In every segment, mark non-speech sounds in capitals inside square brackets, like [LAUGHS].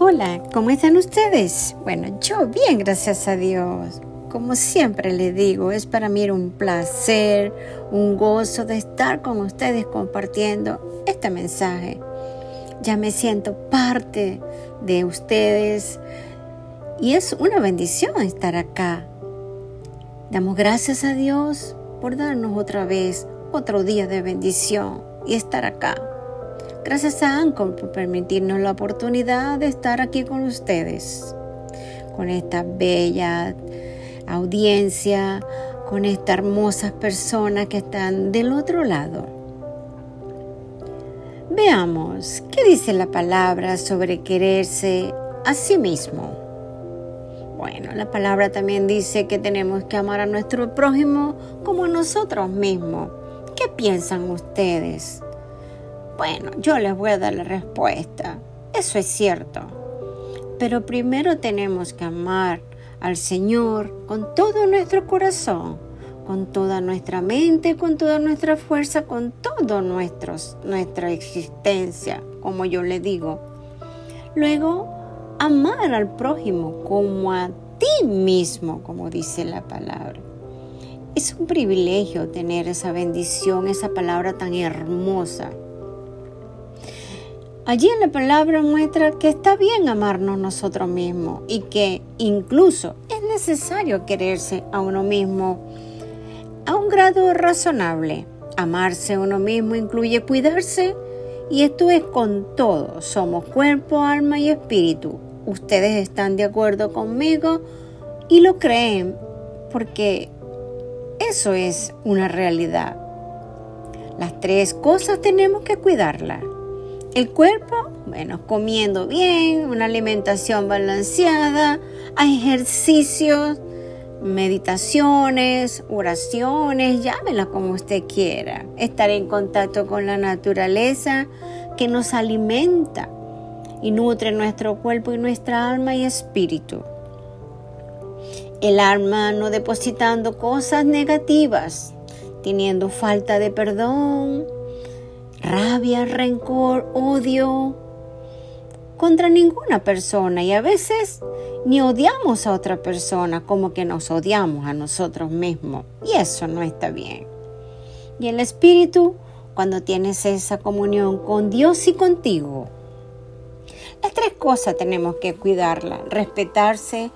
Hola, ¿cómo están ustedes? Bueno, yo bien, gracias a Dios. Como siempre les digo, es para mí un placer, un gozo de estar con ustedes compartiendo este mensaje. Ya me siento parte de ustedes y es una bendición estar acá. Damos gracias a Dios por darnos otra vez otro día de bendición y estar acá. Gracias a Anchor por permitirnos la oportunidad de estar aquí con ustedes, con esta bella audiencia, con estas hermosas personas que están del otro lado. Veamos, ¿qué dice la palabra sobre quererse a sí mismo? Bueno, la palabra también dice que tenemos que amar a nuestro prójimo como a nosotros mismos. ¿Qué piensan ustedes? Bueno, yo les voy a dar la respuesta. Eso es cierto. Pero primero tenemos que amar al Señor con todo nuestro corazón, con toda nuestra mente, con toda nuestra fuerza, con toda nuestra existencia, como yo le digo. Luego, amar al prójimo como a ti mismo, como dice la palabra. Es un privilegio tener esa bendición, esa palabra tan hermosa. Allí en la palabra muestra que está bien amarnos nosotros mismos y que incluso es necesario quererse a uno mismo a un grado razonable. Amarse a uno mismo incluye cuidarse y esto es con todo. Somos cuerpo, alma y espíritu. Ustedes están de acuerdo conmigo y lo creen porque eso es una realidad. Las tres cosas tenemos que cuidarlas el cuerpo, bueno, comiendo bien, una alimentación balanceada, ejercicios, meditaciones, oraciones, llámela como usted quiera. Estar en contacto con la naturaleza que nos alimenta y nutre nuestro cuerpo y nuestra alma y espíritu. El alma no depositando cosas negativas, teniendo falta de perdón, rabia, rencor, odio contra ninguna persona y a veces ni odiamos a otra persona como que nos odiamos a nosotros mismos y eso no está bien. Y el espíritu, cuando tienes esa comunión con Dios y contigo, las tres cosas tenemos que cuidarlas, respetarse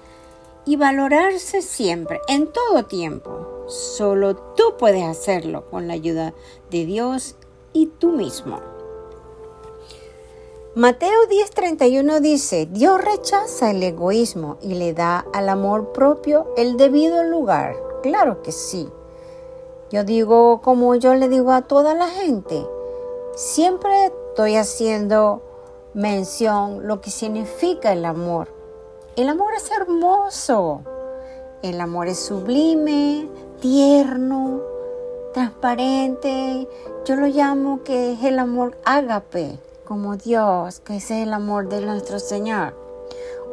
y valorarse siempre, en todo tiempo. Solo tú puedes hacerlo con la ayuda de Dios y tú mismo. Mateo 10:31 dice, Dios rechaza el egoísmo y le da al amor propio el debido lugar. Claro que sí. Yo digo como yo le digo a toda la gente, siempre estoy haciendo mención lo que significa el amor. El amor es hermoso. El amor es sublime, tierno, transparente. Yo lo llamo que es el amor ágape, como Dios, que ese es el amor de nuestro Señor.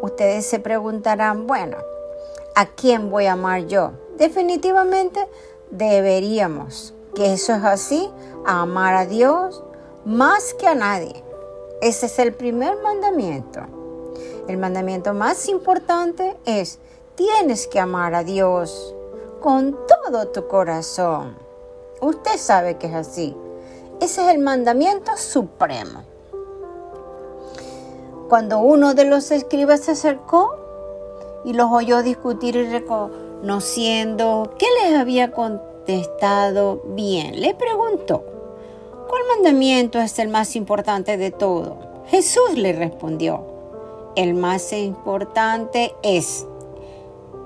Ustedes se preguntarán, bueno, ¿a quién voy a amar yo? Definitivamente deberíamos, que eso es así, amar a Dios más que a nadie. Ese es el primer mandamiento. El mandamiento más importante es, tienes que amar a Dios con todo tu corazón Usted sabe que es así. Ese es el mandamiento supremo. Cuando uno de los escribas se acercó y los oyó discutir y reconociendo que les había contestado bien, le preguntó, ¿cuál mandamiento es el más importante de todo? Jesús le respondió, el más importante es,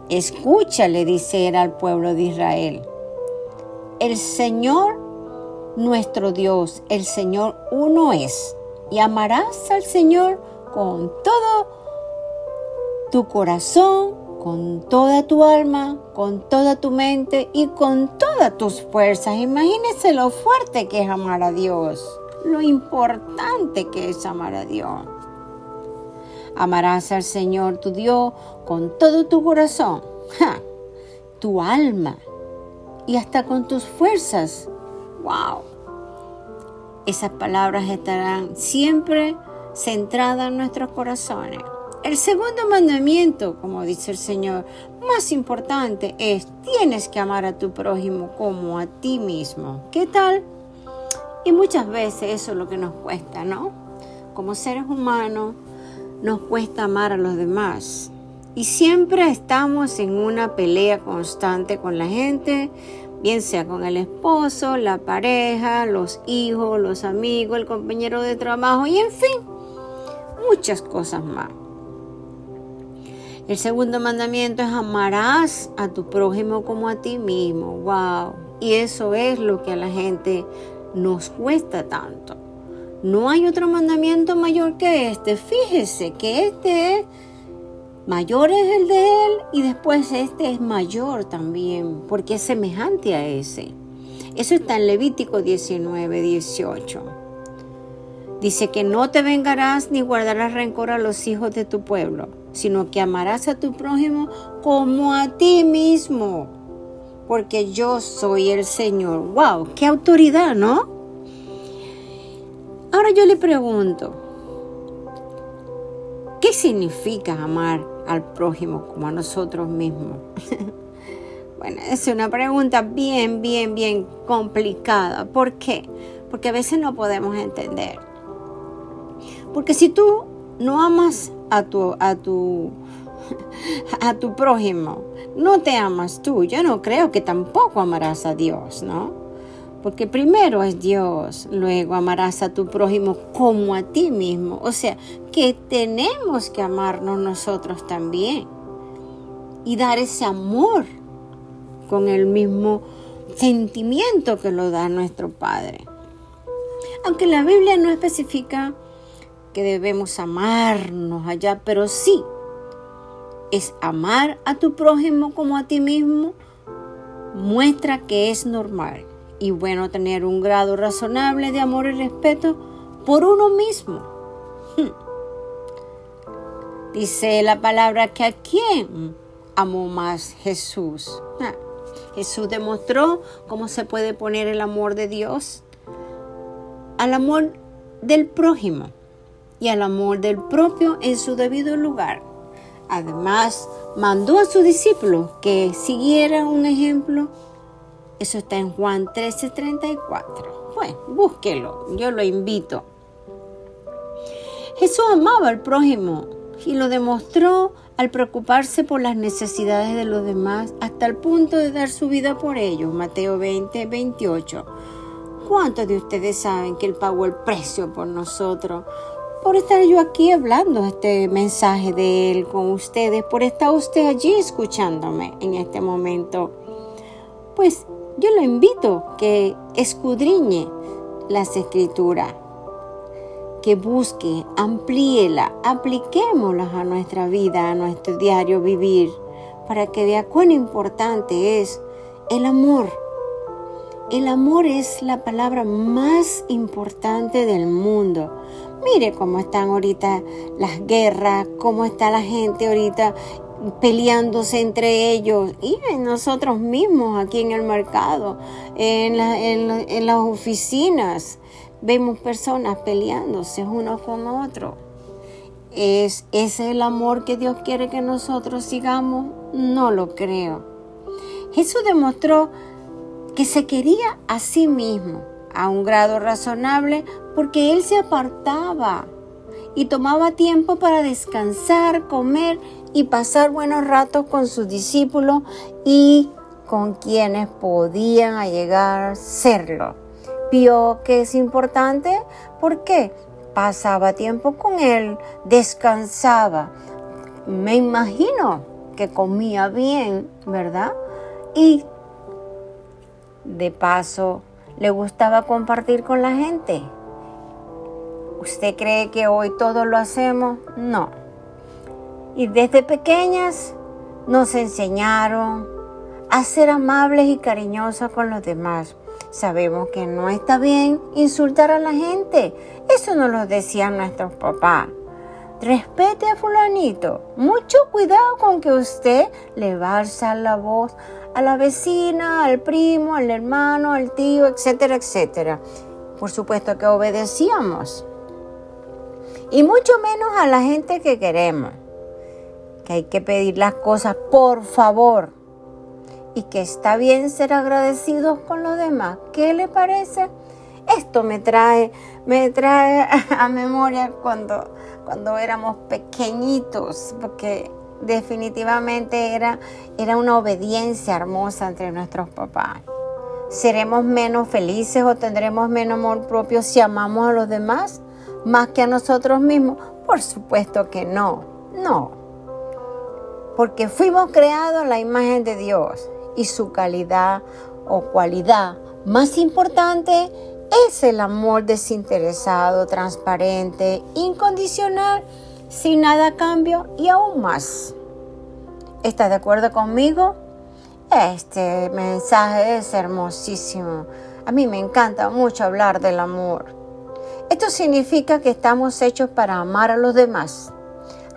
escucha, le dice él al pueblo de Israel el Señor nuestro Dios, el Señor uno es. Y amarás al Señor con todo tu corazón, con toda tu alma, con toda tu mente y con todas tus fuerzas. Imagínese lo fuerte que es amar a Dios, lo importante que es amar a Dios. Amarás al Señor tu Dios con todo tu corazón, tu alma, y hasta con tus fuerzas. ¡Wow! Esas palabras estarán siempre centradas en nuestros corazones. El segundo mandamiento, como dice el Señor, más importante es, tienes que amar a tu prójimo como a ti mismo. ¿Qué tal? Y muchas veces eso es lo que nos cuesta, ¿no? Como seres humanos nos cuesta amar a los demás. Y siempre estamos en una pelea constante con la gente, bien sea con el esposo, la pareja, los hijos, los amigos, el compañero de trabajo y en fin, muchas cosas más. El segundo mandamiento es amarás a tu prójimo como a ti mismo. Wow. Y eso es lo que a la gente nos cuesta tanto. No hay otro mandamiento mayor que este. Fíjese que este es mayor es el de él y después este es mayor también porque es semejante a ese. Eso está en Levítico 19, 18. Dice que no te vengarás ni guardarás rencor a los hijos de tu pueblo, sino que amarás a tu prójimo como a ti mismo, porque yo soy el Señor. ¡Wow! ¡Qué autoridad, ¿no? Ahora yo le pregunto, ¿qué significa amar al prójimo como a nosotros mismos? [LAUGHS] bueno, es una pregunta bien, bien, bien complicada. ¿Por qué? Porque a veces no podemos entender. Porque si tú no amas a tu, a tu, [LAUGHS] a tu prójimo, no te amas tú, yo no creo que tampoco amarás a Dios, ¿no? Porque primero es Dios, luego amarás a tu prójimo como a ti mismo. O sea, que tenemos que amarnos nosotros también y dar ese amor con el mismo sentimiento que lo da nuestro Padre. Aunque la Biblia no especifica que debemos amarnos allá, pero sí es amar a tu prójimo como a ti mismo, muestra que es normal y bueno tener un grado razonable de amor y respeto por uno mismo. [LAUGHS] Dice la palabra que a quién amó más Jesús. Ah, Jesús demostró cómo se puede poner el amor de Dios al amor del prójimo y al amor del propio en su debido lugar. Además, mandó a sus discípulos que siguieran un ejemplo. Eso está en Juan 13:34. Bueno, búsquelo, yo lo invito. Jesús amaba al prójimo y lo demostró al preocuparse por las necesidades de los demás hasta el punto de dar su vida por ellos. Mateo 20, 28. ¿Cuántos de ustedes saben que Él pagó el precio por nosotros? por estar yo aquí hablando este mensaje de Él con ustedes, por estar usted allí escuchándome en este momento. Pues yo lo invito que escudriñe las escrituras, que busque, amplíela, apliquémoslas a nuestra vida, a nuestro diario vivir, para que vea cuán importante es el amor. El amor es la palabra más importante del mundo Mire cómo están ahorita las guerras, cómo está la gente ahorita peleándose entre ellos y nosotros mismos aquí en el mercado, en, en, las oficinas. Vemos personas peleándose uno con otro. ¿Es ese el amor que Dios quiere que nosotros sigamos? No lo creo. Jesús demostró que se quería a sí mismo a un grado razonable porque él se apartaba y tomaba tiempo para descansar, comer y pasar buenos ratos con sus discípulos y con quienes podían llegar a serlo. Vio que es importante porque pasaba tiempo con él, descansaba. Me imagino que comía bien, ¿verdad? Y de paso le gustaba compartir con la gente. ¿Usted cree que hoy todo lo hacemos? No. Y desde pequeñas nos enseñaron a ser amables y cariñosos con los demás. Sabemos que no está bien insultar a la gente. Eso nos lo decían nuestros papás. Respete a fulanito. Mucho cuidado con que usted le va a alzar la voz a la vecina, al primo, al hermano, al tío, etcétera, etcétera. Por supuesto que obedecíamos y mucho menos a la gente que queremos. Que hay que pedir las cosas por favor y que está bien ser agradecidos con los demás. ¿Qué le parece? Esto me trae, me trae [LAUGHS] a memoria cuando, cuando éramos pequeñitos, porque definitivamente era, era una obediencia hermosa entre nuestros papás. ¿Seremos menos felices o tendremos menos amor propio si amamos a los demás más que a nosotros mismos? Por supuesto que no, no. Porque fuimos creados en la imagen de Dios y su calidad o cualidad más importante es el amor desinteresado, transparente, incondicional, sin nada a cambio y aún más. ¿Estás de acuerdo conmigo? Este mensaje es hermosísimo. A mí me encanta mucho hablar del amor. Esto significa que estamos hechos para amar a los demás.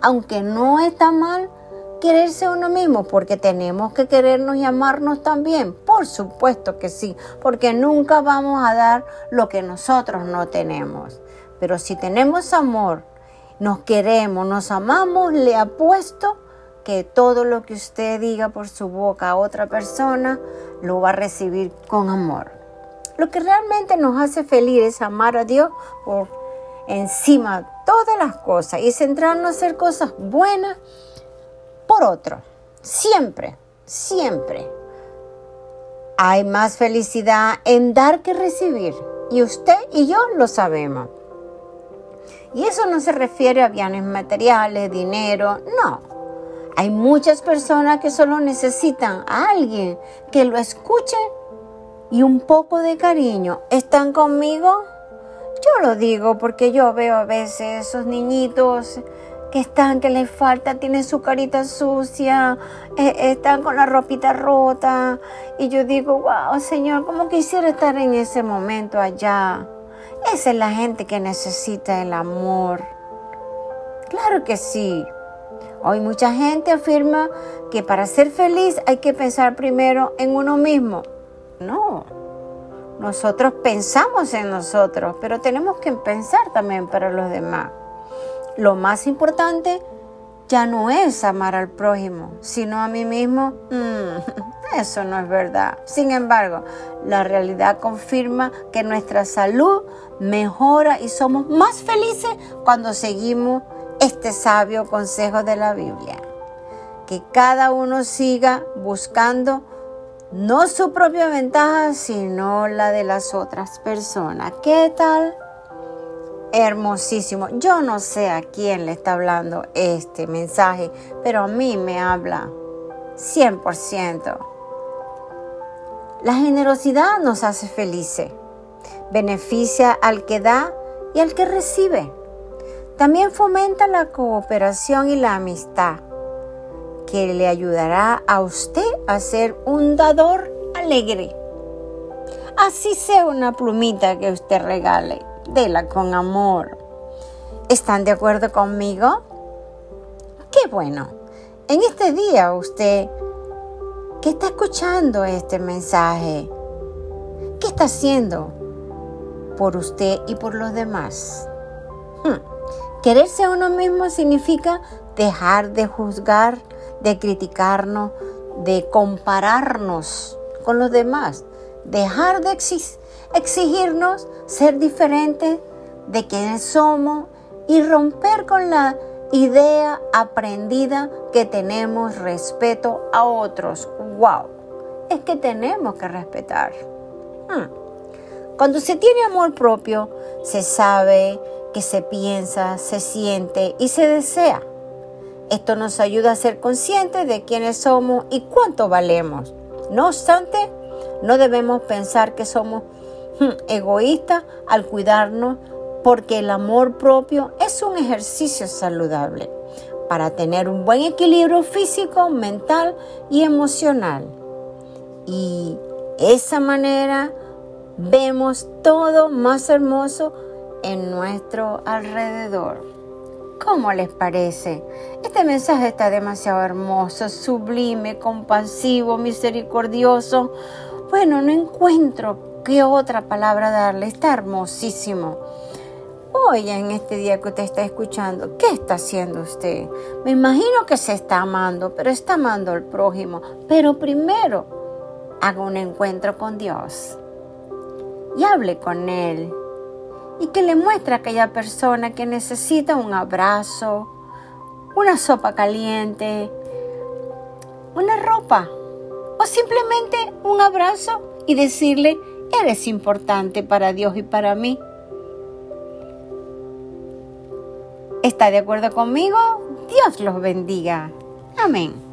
Aunque no está mal quererse uno mismo, porque tenemos que querernos y amarnos también. Por supuesto que sí, porque nunca vamos a dar lo que nosotros no tenemos. Pero si tenemos amor, nos queremos, nos amamos, le apuesto que todo lo que usted diga por su boca a otra persona lo va a recibir con amor. Lo que realmente nos hace feliz es amar a Dios por encima de todas las cosas y centrarnos en hacer cosas buenas otro. Siempre, siempre. Hay más felicidad en dar que recibir. Y usted y yo lo sabemos. Y eso no se refiere a bienes materiales, dinero, no. Hay muchas personas que solo necesitan a alguien que lo escuche y un poco de cariño. ¿Están conmigo? Yo lo digo porque yo veo a veces esos niñitos que están, que les falta, tienen su carita sucia, eh, están con la ropita rota. Y yo digo, wow, Señor, ¿cómo quisiera estar en ese momento allá? Esa es la gente que necesita el amor. Claro que sí. Hoy mucha gente afirma que para ser feliz hay que pensar primero en uno mismo. No, nosotros pensamos en nosotros, pero tenemos que pensar también para los demás. Lo más importante ya no es amar al prójimo, sino a mí mismo. Mm, [LAUGHS] eso no es verdad. Sin embargo, la realidad confirma que nuestra salud mejora y somos más felices cuando seguimos este sabio consejo de la Biblia. Que cada uno siga buscando no su propia ventaja, sino la de las otras personas. ¿Qué tal? Hermosísimo. Yo no sé a quién le está hablando este mensaje, pero a mí me habla 100%. La generosidad nos hace felices. Beneficia al que da y al que recibe. También fomenta la cooperación y la amistad, que le ayudará a usted a ser un dador alegre. Así sea una plumita que usted regale, dela con amor. ¿Están de acuerdo conmigo? Qué bueno. En este día usted que está escuchando este mensaje, ¿qué está haciendo por usted y por los demás? Hmm. Quererse a uno mismo significa dejar de juzgar, de criticarnos, de compararnos con los demás, dejar de exigirnos ser diferentes de quienes somos y romper con la idea aprendida que tenemos respeto a otros. ¡Wow! Es que tenemos que respetar. Hmm. Cuando se tiene amor propio, se sabe que se piensa, se siente y se desea. Esto nos ayuda a ser conscientes de quiénes somos y cuánto valemos. No obstante, no debemos pensar que somos hmm, egoístas al cuidarnos porque el amor propio es un ejercicio saludable para tener un buen equilibrio físico, mental y emocional. Y esa manera vemos todo más hermoso en nuestro alrededor. ¿Cómo les parece? Este mensaje está demasiado hermoso, sublime, compasivo, misericordioso. Bueno, no encuentro qué otra palabra darle. Está hermosísimo. Hoy, en este día que usted está escuchando, ¿qué está haciendo usted? Me imagino que se está amando, pero está amando al prójimo. Pero primero, haga un encuentro con Dios y hable con Él. Y que le muestre a aquella persona que necesita un abrazo, una sopa caliente, una ropa o simplemente un abrazo y decirle, eres importante para Dios y para mí. ¿Está de acuerdo conmigo? Dios los bendiga. Amén.